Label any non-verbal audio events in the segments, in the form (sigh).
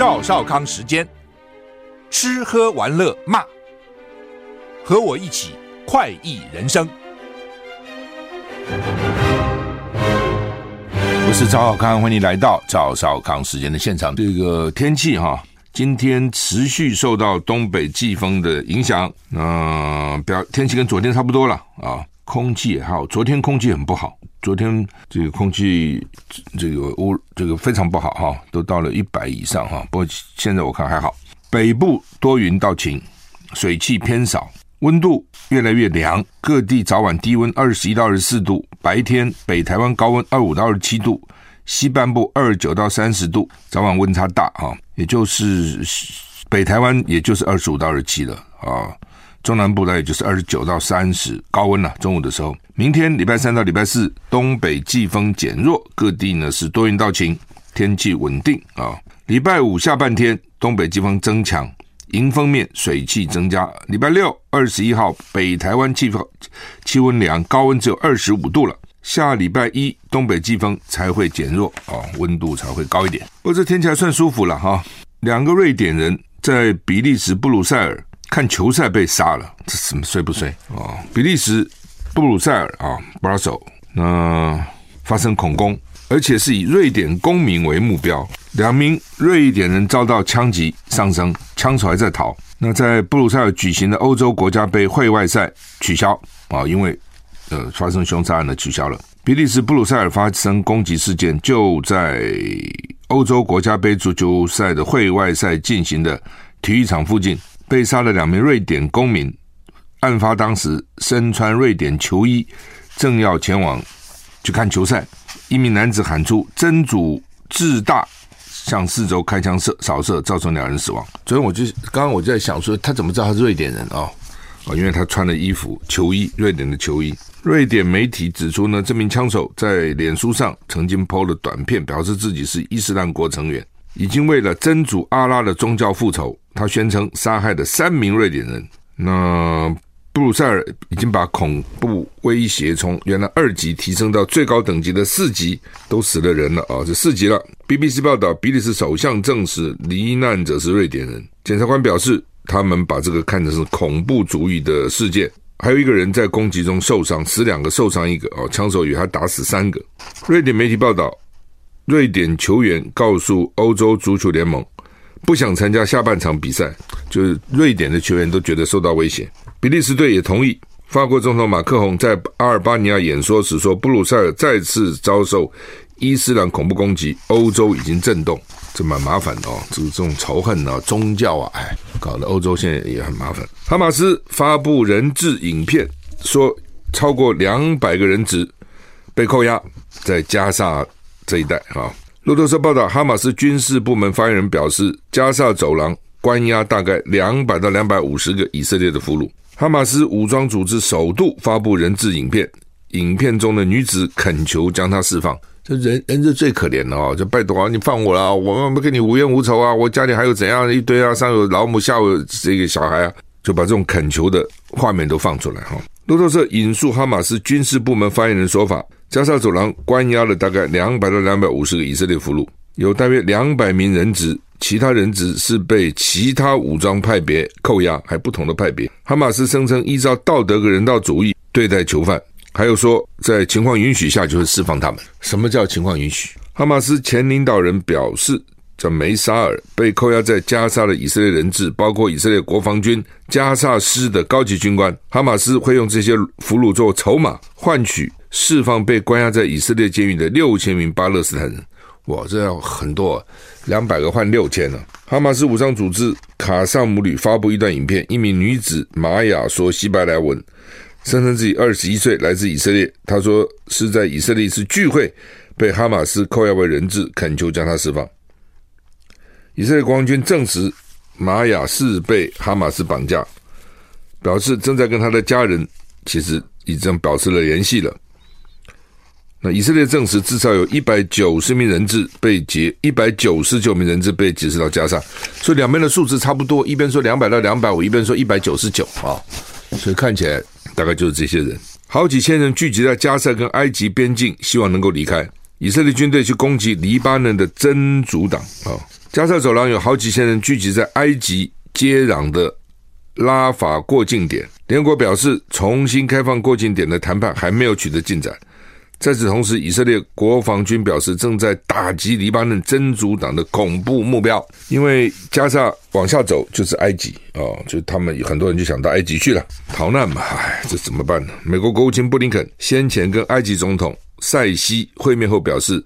赵少康时间，吃喝玩乐骂，和我一起快意人生。我是赵少康，欢迎来到赵少康时间的现场。这个天气哈，今天持续受到东北季风的影响，那表天气跟昨天差不多了啊，空气也好，昨天空气很不好。昨天这个空气这个污这个非常不好哈，都到了一百以上哈。不过现在我看还好，北部多云到晴，水汽偏少，温度越来越凉。各地早晚低温二十一到二十四度，白天北台湾高温二五到二十七度，西半部二十九到三十度，早晚温差大哈，也就是北台湾也就是二十五到二十七了啊。中南部呢，也就是二十九到三十高温了，中午的时候，明天礼拜三到礼拜四，东北季风减弱，各地呢是多云到晴，天气稳定啊。礼拜五下半天，东北季风增强，迎风面水汽增加。礼拜六二十一号，北台湾气风气温凉，高温只有二十五度了。下礼拜一，东北季风才会减弱啊，温度才会高一点。不过这天气还算舒服了哈。两个瑞典人在比利时布鲁塞尔。看球赛被杀了，这怎么衰不衰啊？比利时布鲁塞尔啊，Brussels 那发生恐攻，而且是以瑞典公民为目标，两名瑞典人遭到枪击丧生，枪手还在逃。那在布鲁塞尔举行的欧洲国家杯会外赛取消啊，因为呃发生凶杀案的取消了。比利时布鲁塞尔发生攻击事件，就在欧洲国家杯足球赛的会外赛进行的体育场附近。被杀了两名瑞典公民，案发当时身穿瑞典球衣，正要前往去看球赛。一名男子喊出“真主至大”，向四周开枪射扫射，造成两人死亡。昨天我就刚刚我就在想说，他怎么知道他是瑞典人啊？啊，因为他穿的衣服球衣，瑞典的球衣。瑞典媒体指出呢，这名枪手在脸书上曾经 PO 了短片，表示自己是伊斯兰国成员，已经为了真主阿拉的宗教复仇。他宣称杀害了三名瑞典人。那布鲁塞尔已经把恐怖威胁从原来二级提升到最高等级的四级，都死了人了啊！这四级了。BBC 报道，比利时首相证实罹难者是瑞典人。检察官表示，他们把这个看成是恐怖主义的事件。还有一个人在攻击中受伤，死两个，受伤一个。哦，枪手与他打死三个。瑞典媒体报道，瑞典球员告诉欧洲足球联盟。不想参加下半场比赛，就是瑞典的球员都觉得受到威胁。比利时队也同意。法国总统马克宏在阿尔巴尼亚演说时说：“布鲁塞尔再次遭受伊斯兰恐怖攻击，欧洲已经震动，这蛮麻烦的哦。这个这种仇恨啊，宗教啊，哎，搞得欧洲现在也很麻烦。”哈马斯发布人质影片，说超过两百个人质被扣押在加萨这一带啊。路透社报道，哈马斯军事部门发言人表示，加萨走廊关押大概两百到两百五十个以色列的俘虏。哈马斯武装组织首度发布人质影片，影片中的女子恳求将她释放。这人人是最可怜的哦，就拜托啊，你放我了，我们不跟你无冤无仇啊，我家里还有怎样一堆啊，上有老母，下有这个小孩啊，就把这种恳求的画面都放出来哈。路透社引述哈马斯军事部门发言人说法。加沙走廊关押了大概两百到两百五十个以色列俘虏，有大约两百名人质，其他人质是被其他武装派别扣押，还不同的派别。哈马斯声称依照道德和人道主义对待囚犯，还有说在情况允许下就会释放他们。什么叫情况允许？哈马斯前领导人表示，叫梅沙尔被扣押在加沙的以色列人质，包括以色列国防军加萨师的高级军官。哈马斯会用这些俘虏做筹码，换取。释放被关押在以色列监狱的六千名巴勒斯坦人，哇，这要很多，两百个换六千呢。哈马斯武装组织卡萨姆旅发布一段影片，一名女子玛雅说希伯来文，声称自己二十一岁，来自以色列。她说是在以色列一次聚会被哈马斯扣押为人质，恳求将他释放。以色列国防军证实玛雅是被哈马斯绑架，表示正在跟他的家人其实已经保持了联系了。那以色列证实至少有一百九十名人质被劫，一百九十九名人质被劫持到加沙，所以两边的数字差不多，一边说两百到两百五，一边说一百九十九啊，所以看起来大概就是这些人，好几千人聚集在加沙跟埃及边境，希望能够离开。以色列军队去攻击黎巴嫩的真主党啊，加沙走廊有好几千人聚集在埃及接壤的拉法过境点，联合国表示重新开放过境点的谈判还没有取得进展。在此同时，以色列国防军表示正在打击黎巴嫩真主党的恐怖目标，因为加沙往下走就是埃及哦，就他们很多人就想到埃及去了逃难嘛，唉，这怎么办呢？美国国务卿布林肯先前跟埃及总统塞西会面后表示，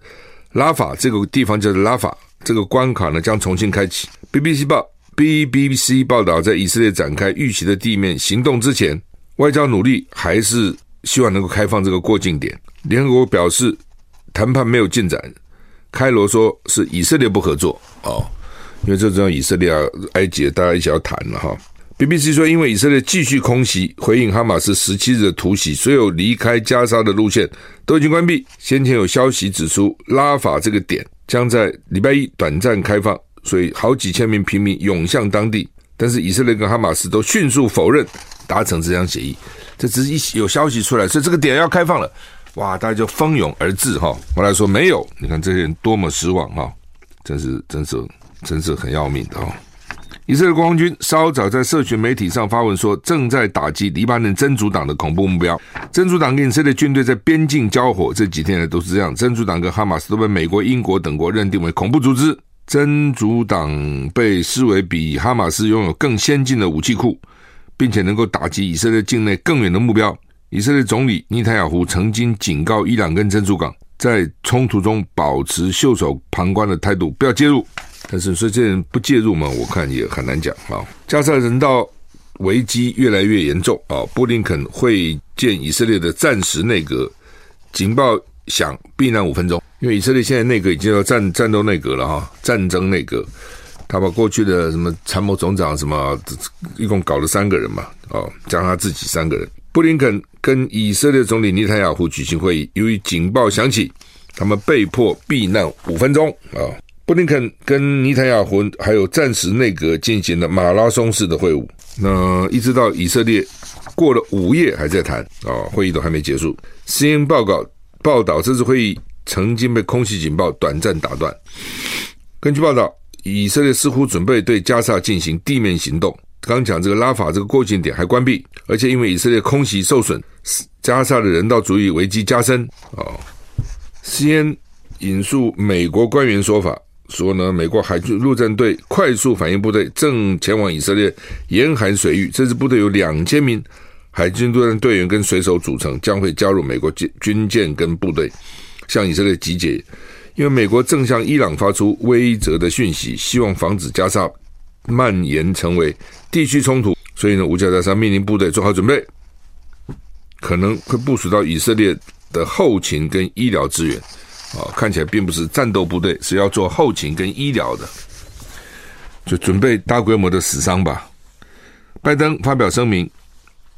拉法这个地方叫做拉法，这个关卡呢将重新开启。BBC 报 BBC 报道，在以色列展开预期的地面行动之前，外交努力还是 (laughs) 希望能够开放这个过境点。联合国表示，谈判没有进展。开罗说是以色列不合作哦，因为这种以色列啊、埃及大家一起要谈了哈。BBC 说，因为以色列继续空袭回应哈马斯十七日的突袭，所有离开加沙的路线都已经关闭。先前有消息指出，拉法这个点将在礼拜一短暂开放，所以好几千名平民涌向当地。但是以色列跟哈马斯都迅速否认达成这项协议，这只是一有消息出来，所以这个点要开放了。哇！大家就蜂拥而至哈。后来说没有，你看这些人多么失望哈！真是真是真是很要命的哈。以色列国防军稍早在社群媒体上发文说，正在打击黎巴嫩真主党的恐怖目标。真主党跟以色列军队在边境交火，这几天呢都是这样。真主党跟哈马斯都被美国、英国等国认定为恐怖组织。真主党被视为比哈马斯拥有更先进的武器库，并且能够打击以色列境内更远的目标。以色列总理尼坦雅胡曾经警告伊朗跟珍珠港，在冲突中保持袖手旁观的态度，不要介入。但是说这人不介入嘛，我看也很难讲啊。加沙人道危机越来越严重啊，布林肯会见以色列的暂时内阁，警报响，避难五分钟。因为以色列现在内阁已经要战战斗内阁了哈，战争内阁，他把过去的什么参谋总长什么，一共搞了三个人嘛，哦，加上他自己三个人。布林肯跟以色列总理尼坦雅胡举行会议，由于警报响起，他们被迫避难五分钟啊。布林肯跟尼坦雅胡还有战时内阁进行了马拉松式的会晤，那一直到以色列过了午夜还在谈啊，会议都还没结束。CNN 报告报道，这次会议曾经被空袭警报短暂打断。根据报道，以色列似乎准备对加沙进行地面行动。刚讲这个拉法这个过境点还关闭，而且因为以色列空袭受损，加沙的人道主义危机加深。哦先引述美国官员说法说呢，美国海军陆战队快速反应部队正前往以色列严寒水域，这支部队有两千名海军陆战队员跟水手组成，将会加入美国军舰跟部队向以色列集结。因为美国正向伊朗发出威慑的讯息，希望防止加沙蔓延成为地区冲突，所以呢，五角大厦命令部队做好准备，可能会部署到以色列的后勤跟医疗资源。啊，看起来并不是战斗部队，是要做后勤跟医疗的，就准备大规模的死伤吧。拜登发表声明，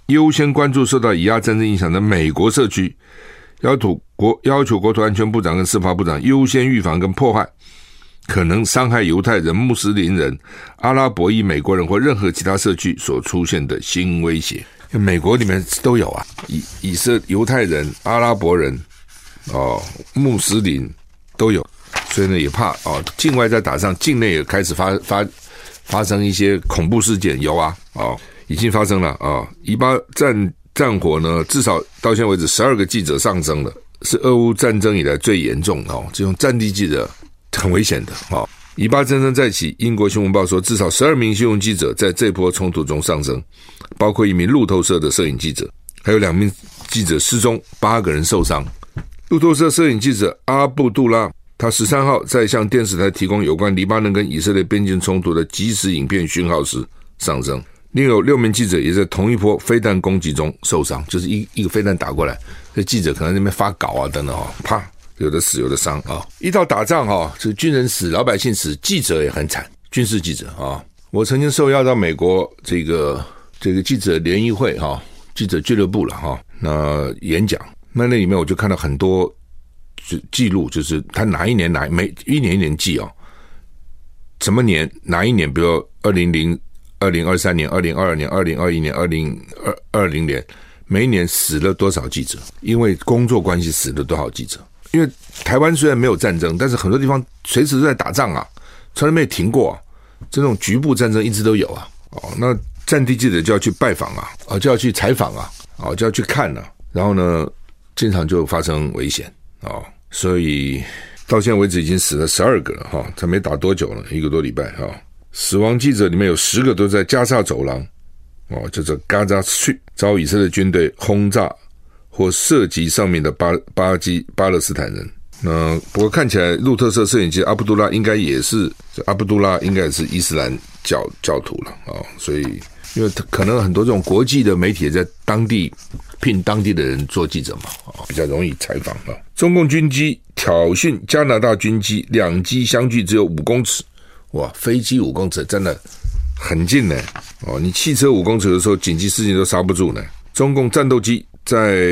优先关注受到以阿战争影响的美国社区，要求国要求国土安全部长跟司法部长优先预防跟破坏。可能伤害犹太人、穆斯林人、阿拉伯裔美国人或任何其他社区所出现的新威胁，美国里面都有啊，以以色犹太人、阿拉伯人、哦穆斯林都有，所以呢也怕哦，境外在打仗，境内也开始发发发生一些恐怖事件，有啊，哦已经发生了啊、哦，以巴战战火呢，至少到现在为止十二个记者丧生了，是俄乌战争以来最严重的哦，这种战地记者。很危险的哦！以巴战争再起，英国新闻报说，至少十二名新闻记者在这波冲突中丧生，包括一名路透社的摄影记者，还有两名记者失踪，八个人受伤。路透社摄影记者阿布杜拉，他十三号在向电视台提供有关黎巴嫩跟以色列边境冲突的即时影片讯号时丧生。另有六名记者也在同一波飞弹攻击中受伤，就是一一个飞弹打过来，这记者可能那边发稿啊等等哈，啪，有的死有的伤啊。一到打仗哈，这军人死，老百姓死，记者也很惨，军事记者啊。我曾经受邀到美国这个这个记者联谊会哈，记者俱乐部了哈，那演讲，那那里面我就看到很多就记录，就是他哪一年哪每一年一年记哦，什么年哪一年，比如二零零。二零二三年、二零二二年、二零二一年、二零二二零年，每一年死了多少记者？因为工作关系死了多少记者？因为台湾虽然没有战争，但是很多地方随时都在打仗啊，从来没有停过啊。这种局部战争一直都有啊。哦，那战地记者就要去拜访啊，哦，就要去采访啊，哦，就要去看了啊。然后呢，经常就发生危险啊。所以到现在为止已经死了十二个了哈，才没打多久了，一个多礼拜哈。死亡记者里面有十个都在加沙走廊，哦，叫做 Gaza Strip，遭以色列军队轰炸或射击上面的巴巴基巴勒斯坦人。那不过看起来路透社摄影机阿卜杜拉应该也是，阿卜杜拉应该也是伊斯兰教教徒了啊，所以因为他可能很多这种国际的媒体在当地聘当地的人做记者嘛，啊，比较容易采访啊。中共军机挑衅加拿大军机，两机相距只有五公尺。哇，飞机五公尺真的很近呢！哦，你汽车五公尺的时候，紧急事情都刹不住呢。中共战斗机在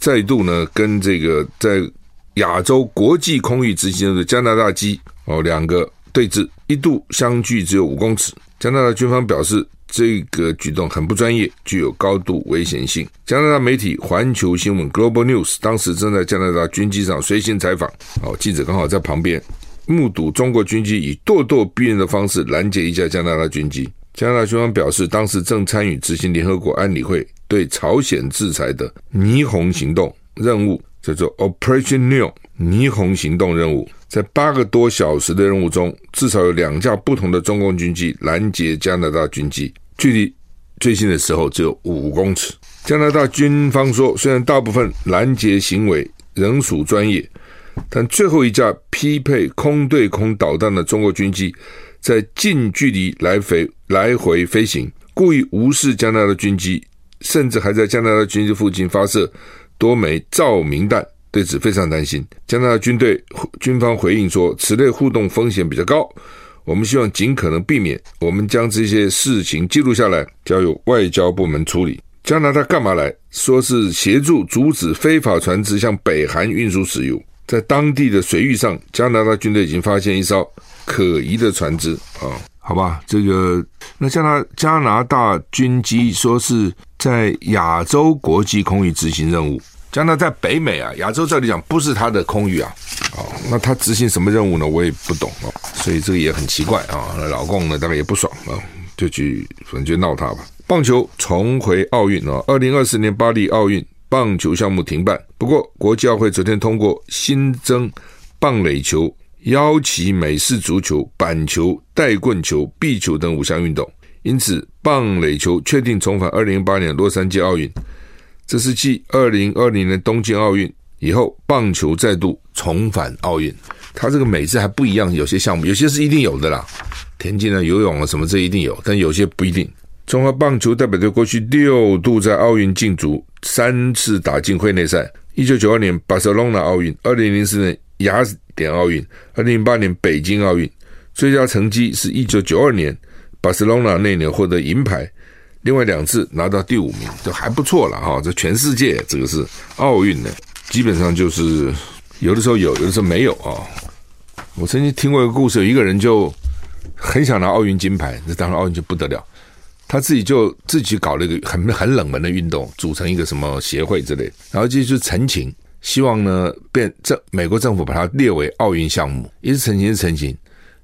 再度呢跟这个在亚洲国际空域执行的加拿大机哦两个对峙，一度相距只有五公尺。加拿大军方表示，这个举动很不专业，具有高度危险性。加拿大媒体环球新闻 （Global News） 当时正在加拿大军机上随行采访，哦，记者刚好在旁边。目睹中国军机以咄咄逼人的方式拦截一架加拿大军机。加拿大军方表示，当时正参与执行联合国安理会对朝鲜制裁的霓虹行动任务，叫做 Operation Neon 霓虹行动任务。在八个多小时的任务中，至少有两架不同的中共军机拦截加拿大军机，距离最近的时候只有五公尺。加拿大军方说，虽然大部分拦截行为仍属专业。但最后一架匹配空对空导弹的中国军机，在近距离来回来回飞行，故意无视加拿大军机，甚至还在加拿大军机附近发射多枚照明弹，对此非常担心。加拿大军队军方回应说，此类互动风险比较高，我们希望尽可能避免。我们将这些事情记录下来，交由外交部门处理。加拿大干嘛来？说是协助阻止非法船只向北韩运输石油。在当地的水域上，加拿大军队已经发现一艘可疑的船只啊，好吧，这个那加拿加拿大军机说是在亚洲国际空域执行任务，加拿大在北美啊，亚洲这里讲不是他的空域啊，哦，那他执行什么任务呢？我也不懂哦，所以这个也很奇怪啊，那老共呢大概也不爽啊，就去反正就闹他吧。棒球重回奥运啊，二零二四年巴黎奥运。棒球项目停办，不过国际奥会昨天通过新增棒垒球、腰旗美式足球、板球、带棍球、壁球等五项运动，因此棒垒球确定重返二零一八年洛杉矶奥运。这是继二零二零年东京奥运以后，棒球再度重返奥运。它这个美字还不一样，有些项目有些是一定有的啦，田径啊、游泳啊什么这一定有，但有些不一定。中华棒球代表队过去六度在奥运竞逐，三次打进会内赛。一九九二年巴塞隆纳奥运，二零零四年雅典奥运，二零零八年北京奥运。最佳成绩是一九九二年巴塞隆纳那年获得银牌，另外两次拿到第五名，就还不错了哈。这全世界这个是奥运呢，基本上就是有的时候有，有的时候没有啊。我曾经听过一个故事，有一个人就很想拿奥运金牌，那当然奥运就不得了。他自己就自己搞了一个很很冷门的运动，组成一个什么协会之类，然后就去陈情，希望呢变政美国政府把它列为奥运项目，一直陈情是陈情，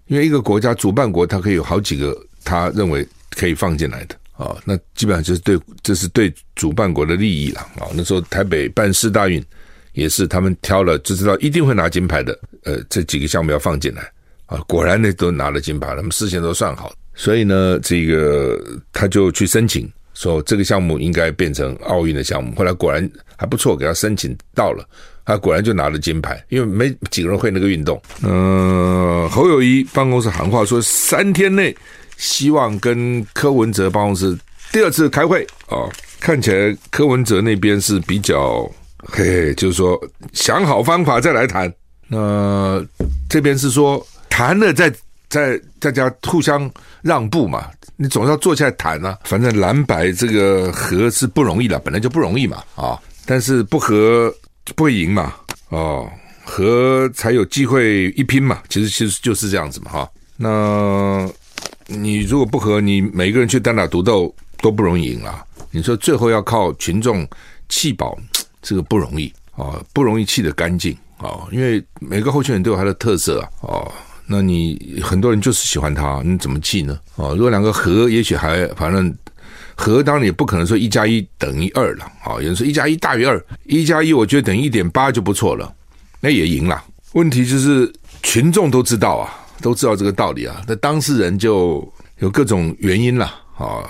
因为一个国家主办国，它可以有好几个他认为可以放进来的啊，那基本上就是对这是对主办国的利益了啊。那时候台北办四大运也是他们挑了就知道一定会拿金牌的，呃，这几个项目要放进来啊，果然呢都拿了金牌，他们事先都算好。所以呢，这个他就去申请，说这个项目应该变成奥运的项目。后来果然还不错，给他申请到了，他果然就拿了金牌。因为没几个人会那个运动。嗯、侯友谊办公室喊话说，三天内希望跟柯文哲办公室第二次开会啊，看起来柯文哲那边是比较嘿嘿，就是说想好方法再来谈。那这边是说谈了再在大家互相让步嘛，你总是要坐下来谈啊。反正蓝白这个和是不容易了，本来就不容易嘛啊，但是不和不会赢嘛哦，和才有机会一拼嘛。其实其实就是这样子嘛哈。那你如果不和，你每个人去单打独斗都不容易赢了。你说最后要靠群众弃保，这个不容易啊，不容易弃得干净。哦，因为每个候选人都有他的特色啊，哦，那你很多人就是喜欢他，你怎么记呢？哦，如果两个和，也许还反正和，当然也不可能说一加一等于二了，啊，有人说一加一大于二，一加一我觉得等于一点八就不错了，那也赢了。问题就是群众都知道啊，都知道这个道理啊，那当事人就有各种原因了，啊，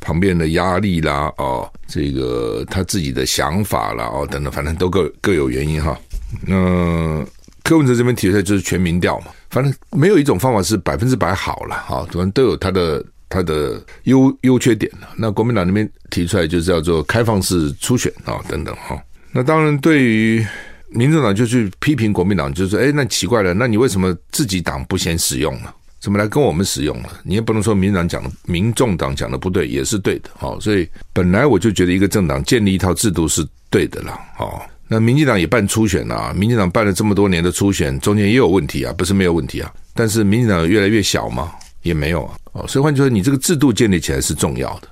旁边的压力啦，哦，这个他自己的想法啦，哦，等等，反正都各各有原因哈。那柯文哲这边提出来就是全民调嘛，反正没有一种方法是百分之百好了哈，反正都有它的它的优优缺点了。那国民党那边提出来就是叫做开放式初选啊等等哈。那当然对于民众党就去批评国民党，就是说，哎，那奇怪了，那你为什么自己党不先使用呢？怎么来跟我们使用呢？你也不能说民党讲的、民众党讲的不对，也是对的。好，所以本来我就觉得一个政党建立一套制度是对的了。好。那民进党也办初选啊，民进党办了这么多年的初选，中间也有问题啊，不是没有问题啊。但是民进党越来越小嘛，也没有啊。哦，所以换句话说，你这个制度建立起来是重要的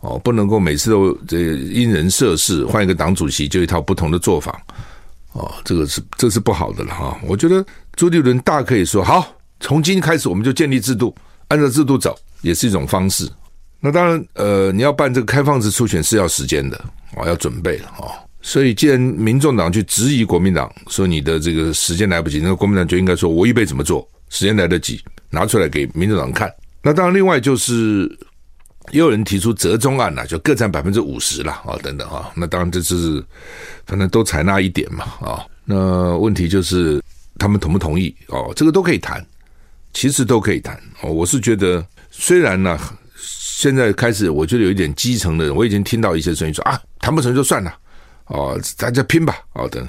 哦，不能够每次都这因人设事，换一个党主席就一套不同的做法哦，这个是这是不好的了哈。我觉得朱立伦大可以说好，从今天开始我们就建立制度，按照制度走也是一种方式。那当然，呃，你要办这个开放式初选是要时间的哦，要准备的哦。所以，既然民众党去质疑国民党，说你的这个时间来不及，那国民党就应该说，我预备怎么做，时间来得及，拿出来给民众党看。那当然，另外就是也有人提出折中案了，就各占百分之五十了啊，等等啊。那当然这是反正都采纳一点嘛啊。那问题就是他们同不同意哦？这个都可以谈，其实都可以谈哦。我是觉得，虽然呢，现在开始我觉得有一点基层的人，我已经听到一些声音说啊，谈不成就算了。哦，大家拼吧！哦，等，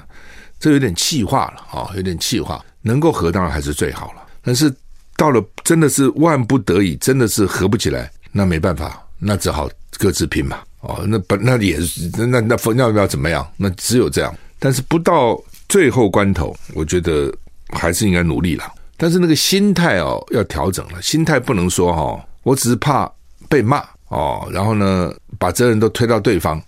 这有点气化了啊，有点气化。能够合当然还是最好了，但是到了真的是万不得已，真的是合不起来，那没办法，那只好各自拼吧。哦，那本那也是那那那要不要怎么样？那只有这样。但是不到最后关头，我觉得还是应该努力了。但是那个心态哦，要调整了。心态不能说哈、哦，我只是怕被骂哦，然后呢，把责任都推到对方。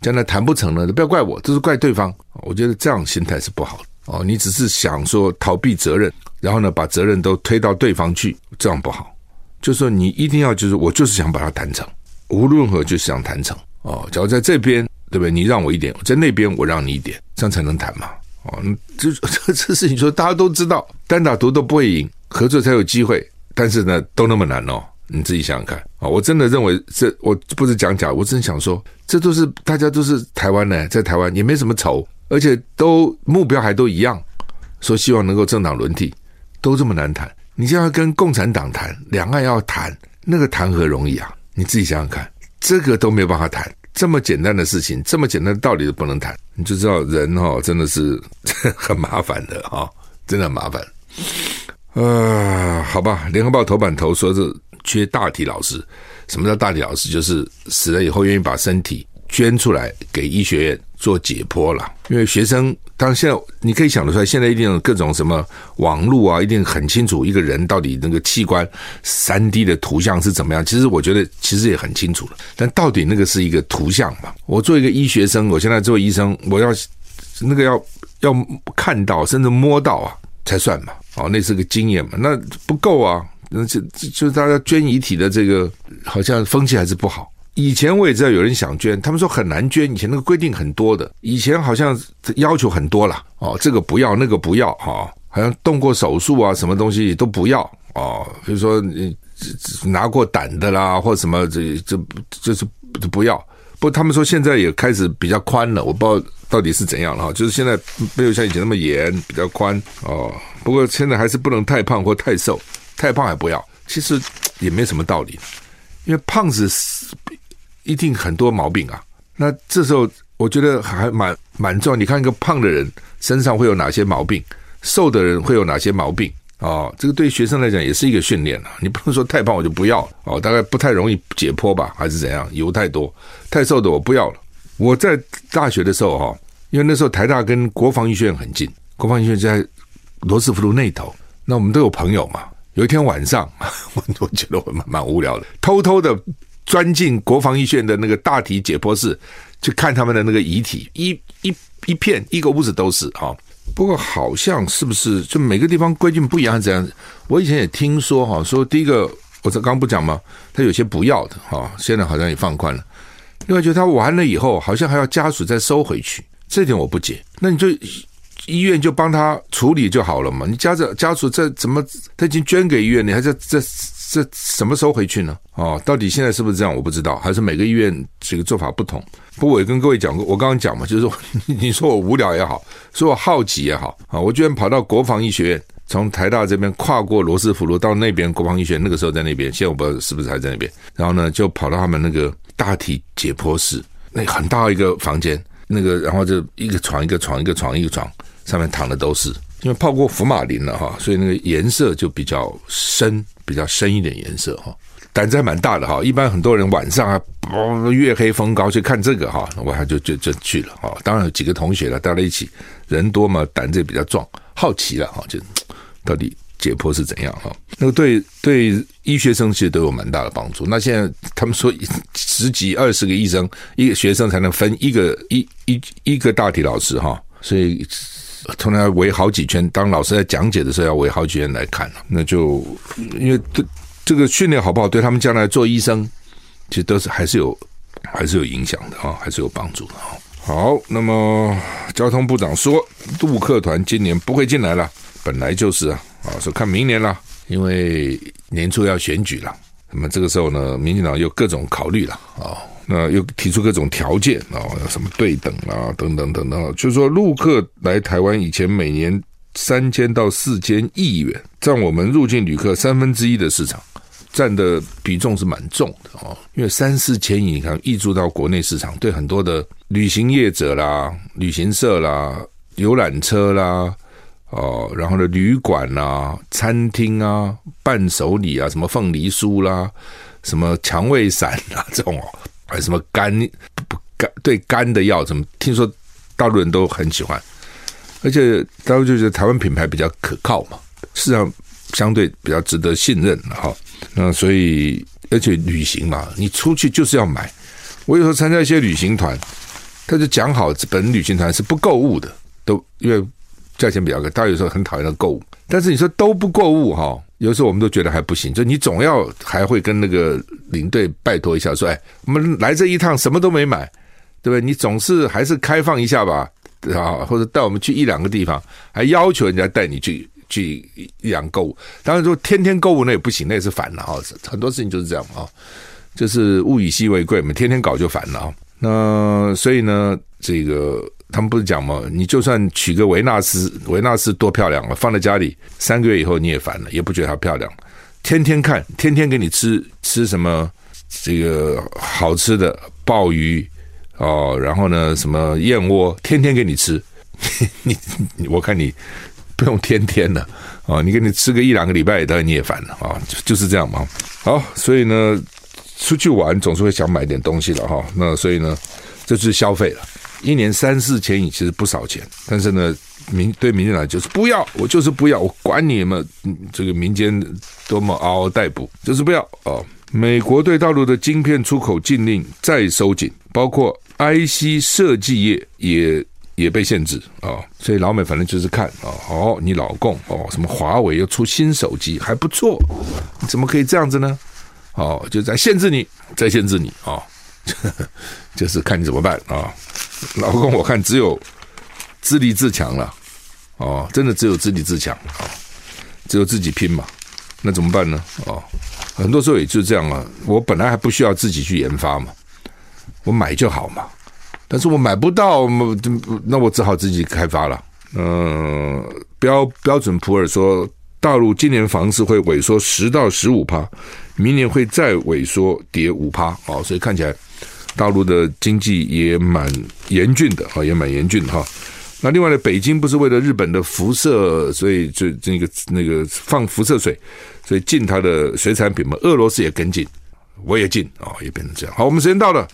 将来谈不成了，不要怪我，这是怪对方。我觉得这样心态是不好的哦。你只是想说逃避责任，然后呢，把责任都推到对方去，这样不好。就是说你一定要，就是我就是想把它谈成，无论如何就是想谈成哦。假如在这边，对不对？你让我一点，在那边我让你一点，这样才能谈嘛。哦，这这这事情说大家都知道，单打独斗不会赢，合作才有机会。但是呢，都那么难哦。你自己想想看啊！我真的认为这我不是讲假，我真想说，这都是大家都是台湾呢，在台湾也没什么仇，而且都目标还都一样，说希望能够政党轮替，都这么难谈。你现在要跟共产党谈，两岸要谈，那个谈何容易啊！你自己想想看，这个都没有办法谈，这么简单的事情，这么简单的道理都不能谈，你就知道人哈真的是 (laughs) 很麻烦的哈，真的很麻烦。呃，好吧，联合报头版头说是。缺大体老师，什么叫大体老师？就是死了以后愿意把身体捐出来给医学院做解剖了。因为学生，当然现在你可以想得出来，现在一定有各种什么网络啊，一定很清楚一个人到底那个器官三 D 的图像是怎么样。其实我觉得其实也很清楚了，但到底那个是一个图像嘛？我做一个医学生，我现在做医生，我要那个要要看到甚至摸到啊才算嘛。哦，那是个经验嘛，那不够啊。那就就大家捐遗体的这个，好像风气还是不好。以前我也知道有人想捐，他们说很难捐。以前那个规定很多的，以前好像要求很多了哦，这个不要，那个不要哈，好像动过手术啊，什么东西都不要哦。比如说你拿过胆的啦，或什么这这就是不要。不他们说现在也开始比较宽了，我不知道到底是怎样了哈。就是现在没有像以前那么严，比较宽哦。不过现在还是不能太胖或太瘦。太胖还不要，其实也没什么道理，因为胖子一定很多毛病啊。那这时候我觉得还蛮蛮重要。你看一个胖的人身上会有哪些毛病，瘦的人会有哪些毛病啊、哦？这个对学生来讲也是一个训练啊。你不能说太胖我就不要哦，大概不太容易解剖吧，还是怎样？油太多，太瘦的我不要了。我在大学的时候哈，因为那时候台大跟国防医学院很近，国防医学院在罗斯福路那头，那我们都有朋友嘛。有一天晚上，(laughs) 我 (laughs) 我觉得我蛮蛮无聊的，偷偷的钻进国防医学院的那个大体解剖室，去看他们的那个遗体，一一一片一个屋子都是哈。不过好像是不是就每个地方规定不一样，这样？我以前也听说哈，说第一个我这刚不讲吗？他有些不要的哈，现在好像也放宽了。另外，就他完了以后，好像还要家属再收回去，这点我不解。那你就。医院就帮他处理就好了嘛？你家长家属这怎么他已经捐给医院，你还在这这什么时候回去呢？哦，到底现在是不是这样？我不知道，还是每个医院这个做法不同。不过我也跟各位讲过，我刚刚讲嘛，就是说 (laughs) 你说我无聊也好，说我好奇也好啊，我居然跑到国防医学院，从台大这边跨过罗斯福路到那边国防医学院，那个时候在那边，现在我不知道是不是还在那边。然后呢，就跑到他们那个大体解剖室，那很大一个房间，那个然后就一个床一个床一个床一个床。上面躺的都是，因为泡过福马林了哈，所以那个颜色就比较深，比较深一点颜色哈。胆子还蛮大的哈，一般很多人晚上啊，月黑风高去看这个哈，我还就就就去了哈。当然有几个同学了，大家一起，人多嘛，胆子也比较壮，好奇了哈，就 (tsk) 到底解剖是怎样哈。那个对对医学生其实都有蛮大的帮助。那现在他们说十几二十个医生，一个学生才能分一个一一一个大体老师哈，所以。从来围好几圈，当老师在讲解的时候，要围好几圈来看。那就因为这这个训练好不好，对他们将来做医生，其实都是还是有还是有影响的啊，还是有帮助的啊。好，那么交通部长说，陆客团今年不会进来了，本来就是啊，啊，说看明年了，因为年初要选举了，那么这个时候呢，民进党又各种考虑了啊。那又提出各种条件啊，什么对等啊，等等等等，就是说陆客来台湾以前，每年三千到四千亿元，占我们入境旅客三分之一的市场，占的比重是蛮重的啊。因为三四千亿，你看溢出到国内市场，对很多的旅行业者啦、旅行社啦、游览车啦，哦，然后呢旅馆啊、餐厅啊、伴手礼啊，什么凤梨酥啦、什么强胃散啊这种哦。还什么肝不肝对肝的药？怎么听说大陆人都很喜欢？而且大陆就觉得台湾品牌比较可靠嘛，市场相对比较值得信任哈。那所以而且旅行嘛，你出去就是要买。我有时候参加一些旅行团，他就讲好本旅行团是不购物的，都因为价钱比较高。大家有时候很讨厌的购物，但是你说都不购物哈。有时候我们都觉得还不行，就你总要还会跟那个领队拜托一下，说：“哎，我们来这一趟什么都没买，对不对？你总是还是开放一下吧，啊，或者带我们去一两个地方，还要求人家带你去去一两购物。当然说天天购物那也不行，那也是烦了啊。很多事情就是这样啊，就是物以稀为贵嘛，天天搞就烦了啊。那所以呢，这个。他们不是讲吗？你就算娶个维纳斯，维纳斯多漂亮啊，放在家里三个月以后你也烦了，也不觉得她漂亮。天天看，天天给你吃吃什么这个好吃的鲍鱼哦，然后呢什么燕窝，天天给你吃。(laughs) 你你我看你不用天天的哦，你给你吃个一两个礼拜，当然你也烦了啊，就就是这样嘛。好，所以呢，出去玩总是会想买点东西了哈。那所以呢，这就是消费了。一年三四千亿其实不少钱，但是呢，民对民进党就是不要，我就是不要，我管你们这个民间多么嗷嗷待哺，就是不要哦。美国对大陆的晶片出口禁令再收紧，包括 IC 设计业也也被限制啊、哦。所以老美反正就是看啊，哦，你老共哦，什么华为又出新手机还不错，怎么可以这样子呢？哦，就在限制你，再限制你啊。哦 (laughs) 就是看你怎么办啊，老公，我看只有自立自强了，哦，真的只有自立自强啊，只有自己拼嘛，那怎么办呢？哦，很多时候也就这样啊，我本来还不需要自己去研发嘛，我买就好嘛，但是我买不到，那我只好自己开发了。嗯，标标准普尔说，大陆今年房市会萎缩十到十五趴，明年会再萎缩跌五趴。哦，所以看起来大陆的经济也蛮严峻的，哈，也蛮严峻哈。那另外呢，北京不是为了日本的辐射，所以就那个那个放辐射水，所以禁它的水产品嘛。俄罗斯也跟进，我也进啊，也变成这样。好，我们时间到了。